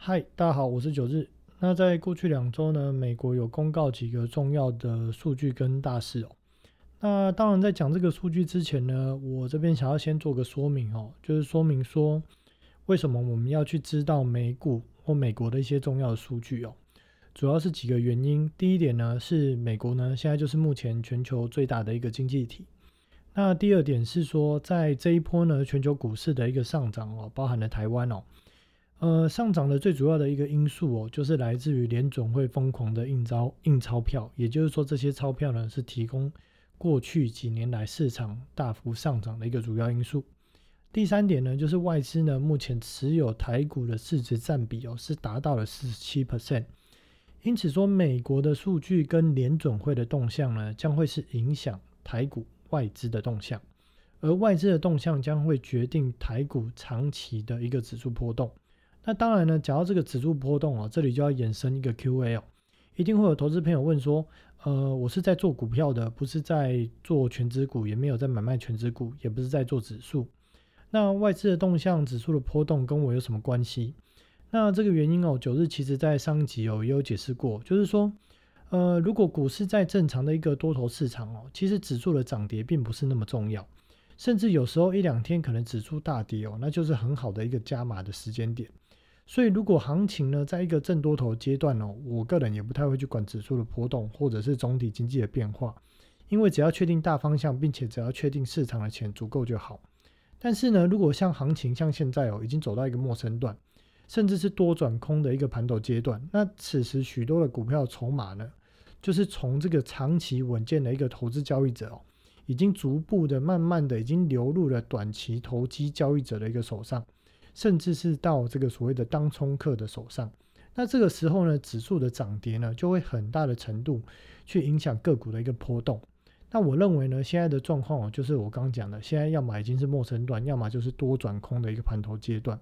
嗨，大家好，我是九日。那在过去两周呢，美国有公告几个重要的数据跟大事哦。那当然，在讲这个数据之前呢，我这边想要先做个说明哦，就是说明说为什么我们要去知道美股或美国的一些重要的数据哦。主要是几个原因。第一点呢，是美国呢现在就是目前全球最大的一个经济体。那第二点是说，在这一波呢全球股市的一个上涨哦，包含了台湾哦。呃，上涨的最主要的一个因素哦，就是来自于联总会疯狂的印钞印钞票，也就是说，这些钞票呢是提供过去几年来市场大幅上涨的一个主要因素。第三点呢，就是外资呢目前持有台股的市值占比哦是达到了四十七 percent，因此说美国的数据跟联总会的动向呢，将会是影响台股外资的动向，而外资的动向将会决定台股长期的一个指数波动。那当然呢，讲到这个指数波动哦，这里就要衍生一个 Q&A 哦，一定会有投资朋友问说，呃，我是在做股票的，不是在做全指股，也没有在买卖全指股，也不是在做指数。那外资的动向、指数的波动跟我有什么关系？那这个原因哦，九日其实在上集哦也有解释过，就是说，呃，如果股市在正常的一个多头市场哦，其实指数的涨跌并不是那么重要。甚至有时候一两天可能指数大跌哦，那就是很好的一个加码的时间点。所以如果行情呢，在一个正多头阶段哦，我个人也不太会去管指数的波动或者是总体经济的变化，因为只要确定大方向，并且只要确定市场的钱足够就好。但是呢，如果像行情像现在哦，已经走到一个陌生段，甚至是多转空的一个盘头阶段，那此时许多的股票筹码呢，就是从这个长期稳健的一个投资交易者哦。已经逐步的、慢慢的，已经流入了短期投机交易者的一个手上，甚至是到这个所谓的当冲客的手上。那这个时候呢，指数的涨跌呢，就会很大的程度去影响个股的一个波动。那我认为呢，现在的状况哦，就是我刚讲的，现在要么已经是陌生段，要么就是多转空的一个盘头阶段。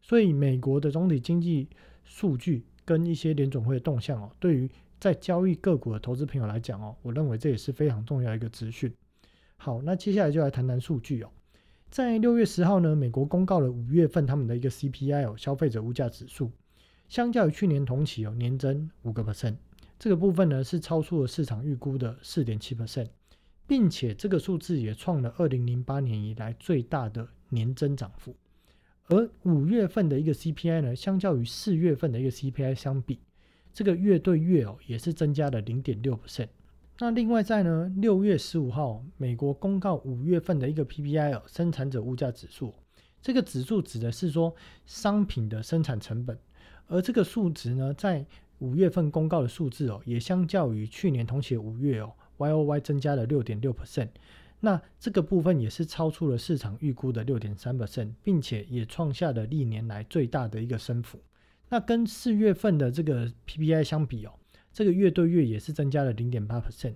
所以，美国的总体经济数据跟一些联总会的动向哦，对于在交易个股的投资朋友来讲哦，我认为这也是非常重要一个资讯。好，那接下来就来谈谈数据哦。在六月十号呢，美国公告了五月份他们的一个 CPI 哦，消费者物价指数，相较于去年同期哦，年增五个 percent。这个部分呢是超出了市场预估的四点七 percent，并且这个数字也创了二零零八年以来最大的年增长幅。而五月份的一个 CPI 呢，相较于四月份的一个 CPI 相比，这个月对月哦也是增加了零点六 percent。那另外在呢，六月十五号，美国公告五月份的一个 PPI 哦，生产者物价指数。这个指数指的是说商品的生产成本，而这个数值呢，在五月份公告的数字哦，也相较于去年同期五月哦，Y O Y 增加了六点六 percent。那这个部分也是超出了市场预估的六点三 percent，并且也创下了历年来最大的一个升幅。那跟四月份的这个 PPI 相比哦。这个月对月也是增加了零点八 percent，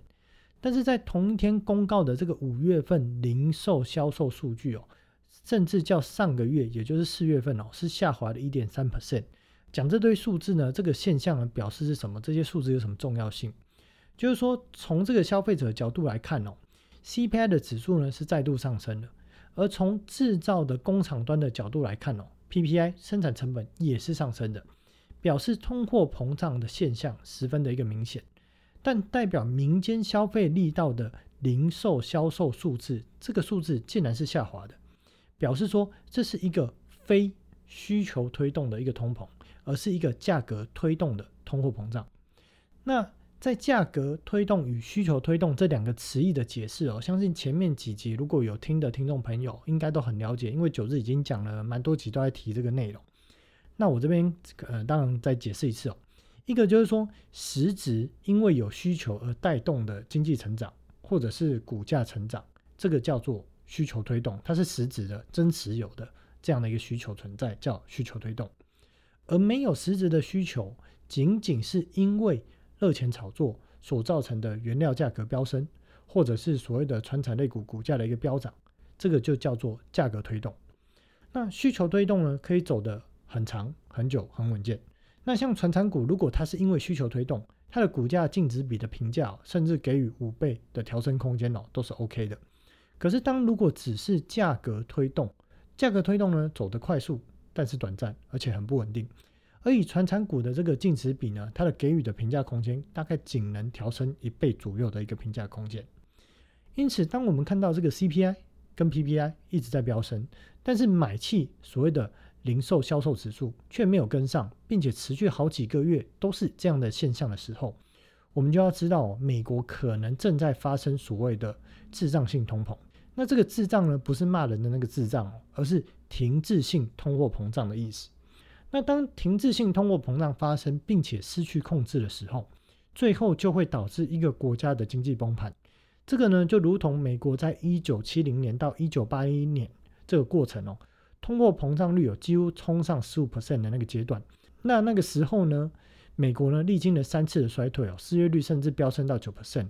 但是在同一天公告的这个五月份零售销售数据哦，甚至较上个月，也就是四月份哦，是下滑的一点三 percent。讲这堆数字呢，这个现象呢表示是什么？这些数字有什么重要性？就是说，从这个消费者角度来看哦，CPI 的指数呢是再度上升了，而从制造的工厂端的角度来看哦，PPI 生产成本也是上升的。表示通货膨胀的现象十分的一个明显，但代表民间消费力道的零售销售数字，这个数字竟然是下滑的，表示说这是一个非需求推动的一个通膨，而是一个价格推动的通货膨胀。那在价格推动与需求推动这两个词义的解释哦，相信前面几集如果有听的听众朋友应该都很了解，因为九日已经讲了蛮多集都在提这个内容。那我这边呃，当然再解释一次哦。一个就是说，实质因为有需求而带动的经济成长，或者是股价成长，这个叫做需求推动，它是实质的、真实有的这样的一个需求存在，叫需求推动。而没有实质的需求，仅仅是因为热钱炒作所造成的原料价格飙升，或者是所谓的传产类股股价的一个飙涨，这个就叫做价格推动。那需求推动呢，可以走的。很长、很久、很稳健。那像传产股，如果它是因为需求推动，它的股价净值比的评价，甚至给予五倍的调升空间哦，都是 OK 的。可是当如果只是价格推动，价格推动呢，走得快速，但是短暂，而且很不稳定。而以传产股的这个净值比呢，它的给予的评价空间大概仅能调升一倍左右的一个评价空间。因此，当我们看到这个 CPI 跟 PPI 一直在飙升，但是买气所谓的零售销售指数却没有跟上，并且持续好几个月都是这样的现象的时候，我们就要知道，美国可能正在发生所谓的滞胀性通膨。那这个滞胀呢，不是骂人的那个滞胀，而是停滞性通货膨胀的意思。那当停滞性通货膨胀发生，并且失去控制的时候，最后就会导致一个国家的经济崩盘。这个呢，就如同美国在一九七零年到一九八一年这个过程哦，通货膨胀率有几乎冲上十五 percent 的那个阶段。那那个时候呢，美国呢历经了三次的衰退哦，失业率甚至飙升到九 percent。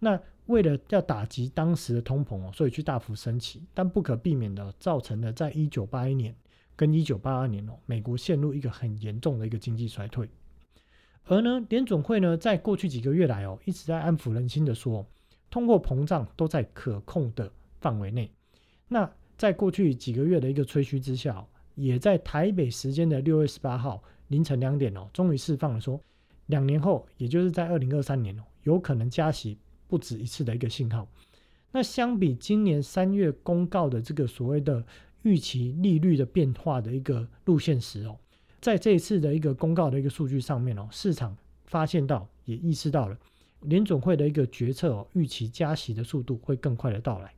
那为了要打击当时的通膨哦，所以去大幅升息，但不可避免的造成了在一九八一年。跟一九八二年哦，美国陷入一个很严重的一个经济衰退，而呢，联总会呢，在过去几个月来哦，一直在安抚人心的说，通货膨胀都在可控的范围内。那在过去几个月的一个吹嘘之下，也在台北时间的六月十八号凌晨两点哦，终于释放了说，两年后，也就是在二零二三年哦，有可能加息不止一次的一个信号。那相比今年三月公告的这个所谓的。预期利率的变化的一个路线时哦，在这一次的一个公告的一个数据上面哦，市场发现到也意识到了联总会的一个决策哦，预期加息的速度会更快的到来，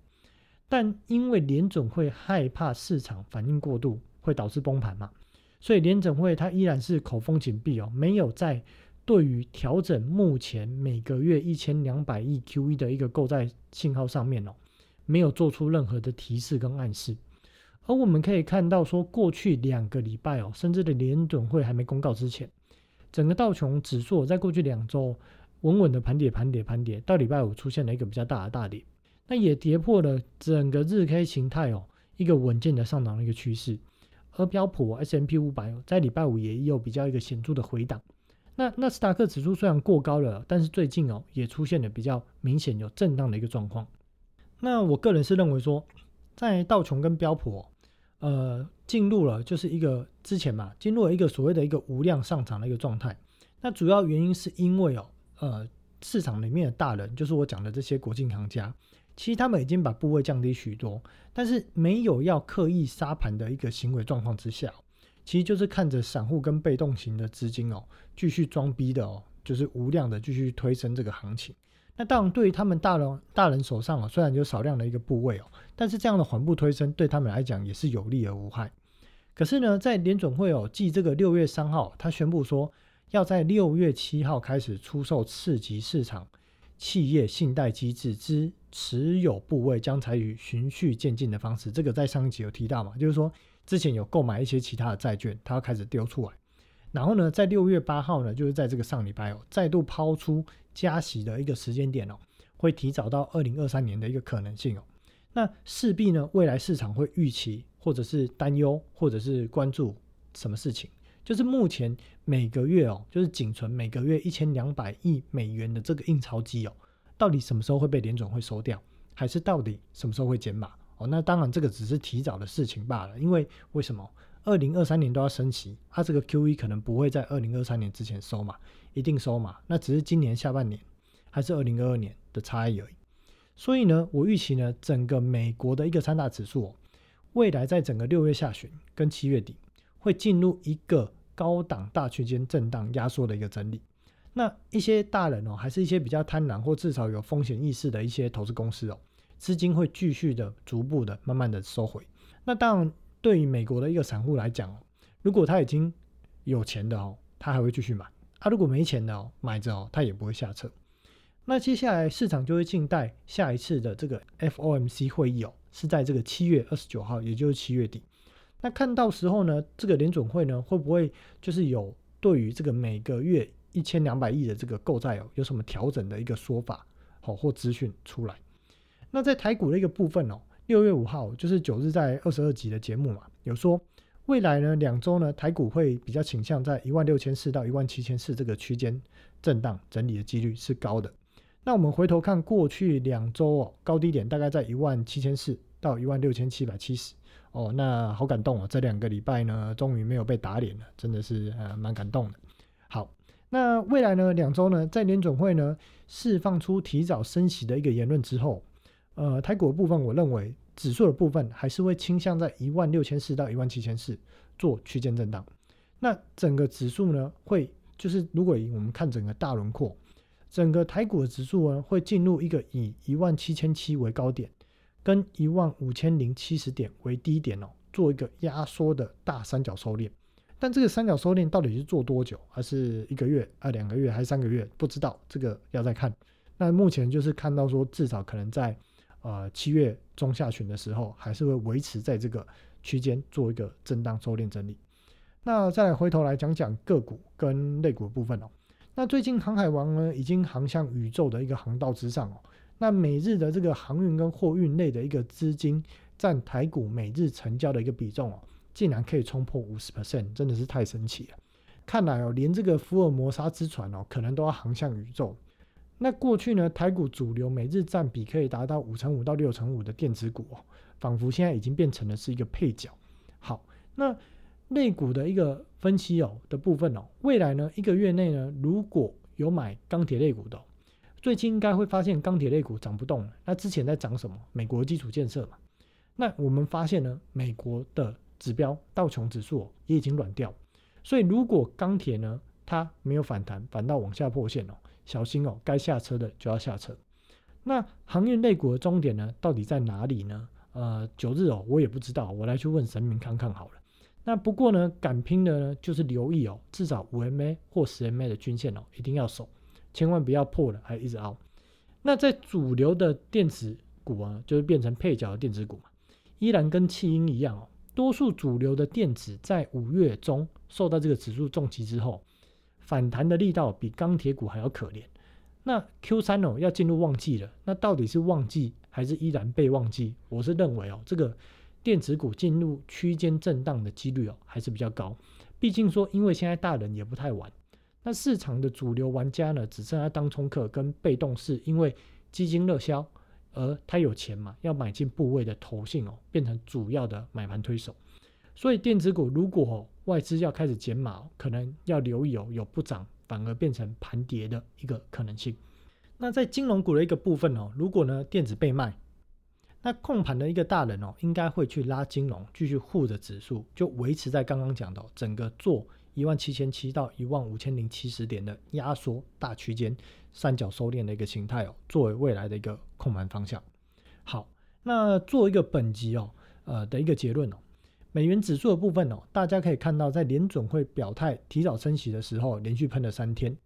但因为联总会害怕市场反应过度会导致崩盘嘛，所以联总会它依然是口风紧闭哦，没有在对于调整目前每个月一千两百亿 QE 的一个购债信号上面哦，没有做出任何的提示跟暗示。而我们可以看到，说过去两个礼拜哦，甚至的联准会还没公告之前，整个道琼指数在过去两周稳稳的盘跌、盘跌、盘跌，到礼拜五出现了一个比较大的大跌，那也跌破了整个日 K 形态哦一个稳健的上涨的一个趋势。而标普 S M P 五百在礼拜五也有比较一个显著的回档。那纳斯达克指数虽然过高了，但是最近哦也出现了比较明显有震荡的一个状况。那我个人是认为说。在道琼跟标普，哦呃，进入了就是一个之前嘛，进入了一个所谓的一个无量上涨的一个状态。那主要原因是因为哦，呃，市场里面的大人，就是我讲的这些国际行家，其实他们已经把部位降低许多，但是没有要刻意杀盘的一个行为状况之下，其实就是看着散户跟被动型的资金哦，继续装逼的哦，就是无量的继续推升这个行情。那当然，对于他们大人大人手上啊，虽然有少量的一个部位哦，但是这样的缓步推升对他们来讲也是有利而无害。可是呢，在联准会哦，继这个六月三号，他宣布说要在六月七号开始出售次级市场企业信贷机制之持有部位，将采取循序渐进的方式。这个在上一集有提到嘛，就是说之前有购买一些其他的债券，它要开始丢出来。然后呢，在六月八号呢，就是在这个上礼拜哦，再度抛出加息的一个时间点哦，会提早到二零二三年的一个可能性哦。那势必呢，未来市场会预期或者是担忧或者是关注什么事情？就是目前每个月哦，就是仅存每个月一千两百亿美元的这个印钞机哦，到底什么时候会被联总会收掉，还是到底什么时候会减码？哦，那当然这个只是提早的事情罢了，因为为什么？二零二三年都要升息，它这个 Q E 可能不会在二零二三年之前收嘛，一定收嘛，那只是今年下半年还是二零二二年的差异而已。所以呢，我预期呢，整个美国的一个三大指数，未来在整个六月下旬跟七月底会进入一个高档大区间震荡压缩的一个整理。那一些大人哦，还是一些比较贪婪或至少有风险意识的一些投资公司哦，资金会继续的逐步的慢慢的收回。那当然。对于美国的一个散户来讲哦，如果他已经有钱的哦，他还会继续买；他如果没钱的哦，买着哦，他也不会下车。那接下来市场就会静待下一次的这个 FOMC 会议哦，是在这个七月二十九号，也就是七月底。那看到时候呢，这个联总会呢，会不会就是有对于这个每个月一千两百亿的这个购债哦，有什么调整的一个说法好或资讯出来？那在台股的一个部分哦。六月五号就是九日在二十二集的节目嘛，有说未来呢两周呢台股会比较倾向在一万六千四到一万七千四这个区间震荡整理的几率是高的。那我们回头看过去两周哦，高低点大概在一万七千四到一万六千七百七十哦，那好感动哦，这两个礼拜呢，终于没有被打脸了，真的是呃蛮感动的。好，那未来呢两周呢，在联准会呢释放出提早升息的一个言论之后，呃，台股的部分，我认为指数的部分还是会倾向在一万六千四到一万七千四做区间震荡。那整个指数呢，会就是如果我们看整个大轮廓，整个台股的指数呢，会进入一个以一万七千七为高点，跟一万五千零七十点为低点哦，做一个压缩的大三角收敛。但这个三角收敛到底是做多久？还是一个月啊、两个月还是三个月？不知道，这个要再看。那目前就是看到说，至少可能在呃七月中下旬的时候，还是会维持在这个区间做一个震荡收敛整理。那再回头来讲讲个股跟类股的部分哦。那最近航海王呢，已经航向宇宙的一个航道之上哦。那每日的这个航运跟货运类的一个资金占台股每日成交的一个比重哦，竟然可以冲破五十 percent，真的是太神奇了。看来哦，连这个福尔摩沙之船哦，可能都要航向宇宙。那过去呢，台股主流每日占比可以达到五成五到六成五的电子股哦，仿佛现在已经变成了是一个配角。好，那。类股的一个分析哦的部分哦，未来呢一个月内呢，如果有买钢铁类股的，最近应该会发现钢铁类股涨不动了。那之前在涨什么？美国基础建设嘛。那我们发现呢，美国的指标道琼指数也已经软掉，所以如果钢铁呢它没有反弹，反倒往下破线哦，小心哦，该下车的就要下车。那航运类股的终点呢，到底在哪里呢？呃，九日哦，我也不知道，我来去问神明看看好了。那不过呢，敢拼的呢，就是留意哦，至少五 MA 或十 MA 的均线哦，一定要守，千万不要破了还一直凹。那在主流的电子股啊，就是变成配角的电子股嘛，依然跟弃婴一样哦，多数主流的电子在五月中受到这个指数重击之后，反弹的力道比钢铁股还要可怜。那 Q 三哦要进入旺季了，那到底是旺季还是依然被旺季？我是认为哦，这个。电子股进入区间震荡的几率哦还是比较高，毕竟说因为现在大人也不太玩，那市场的主流玩家呢只剩下当冲客跟被动式，因为基金热销而他有钱嘛要买进部位的投信哦变成主要的买盘推手，所以电子股如果外资要开始减码，可能要留意哦有不涨反而变成盘跌的一个可能性。那在金融股的一个部分哦，如果呢电子被卖。那控盘的一个大人哦，应该会去拉金融，继续护着指数，就维持在刚刚讲的整个做一万七千七到一万五千零七十点的压缩大区间三角收敛的一个形态哦，作为未来的一个控盘方向。好，那做一个本集哦，呃的一个结论哦，美元指数的部分哦，大家可以看到，在联准会表态提早升息的时候，连续喷了三天。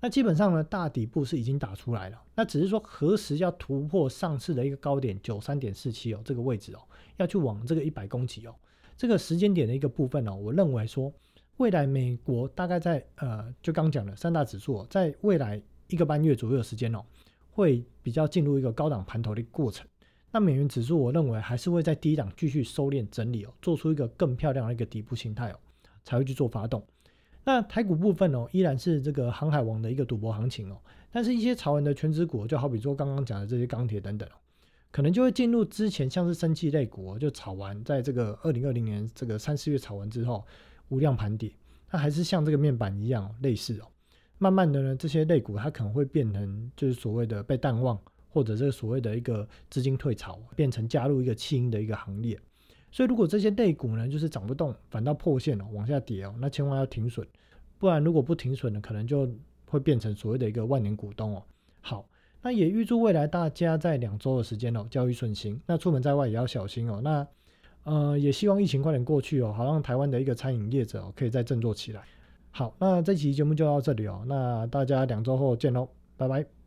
那基本上呢，大底部是已经打出来了，那只是说何时要突破上次的一个高点九三点四七哦，这个位置哦，要去往这个一百公尺哦，这个时间点的一个部分哦，我认为说未来美国大概在呃，就刚讲的三大指数，在未来一个半月左右的时间哦，会比较进入一个高档盘头的过程。那美元指数我认为还是会在低档继续收敛整理哦，做出一个更漂亮的一个底部形态哦，才会去做发动。那台股部分哦，依然是这个航海王的一个赌博行情哦，但是一些潮人的全职股，就好比说刚刚讲的这些钢铁等等哦，可能就会进入之前像是生气类股就炒完，在这个二零二零年这个三四月炒完之后无量盘跌，它还是像这个面板一样类似哦，慢慢的呢，这些类股它可能会变成就是所谓的被淡忘，或者这个所谓的一个资金退潮，变成加入一个弃婴的一个行列。所以，如果这些类股呢，就是涨不动，反倒破线了，往下跌哦，那千万要停损，不然如果不停损呢，可能就会变成所谓的一个万年股东哦。好，那也预祝未来大家在两周的时间哦，交易顺心。那出门在外也要小心哦。那呃，也希望疫情快点过去哦，好让台湾的一个餐饮业者哦，可以再振作起来。好，那这期节目就到这里哦，那大家两周后见喽，拜拜。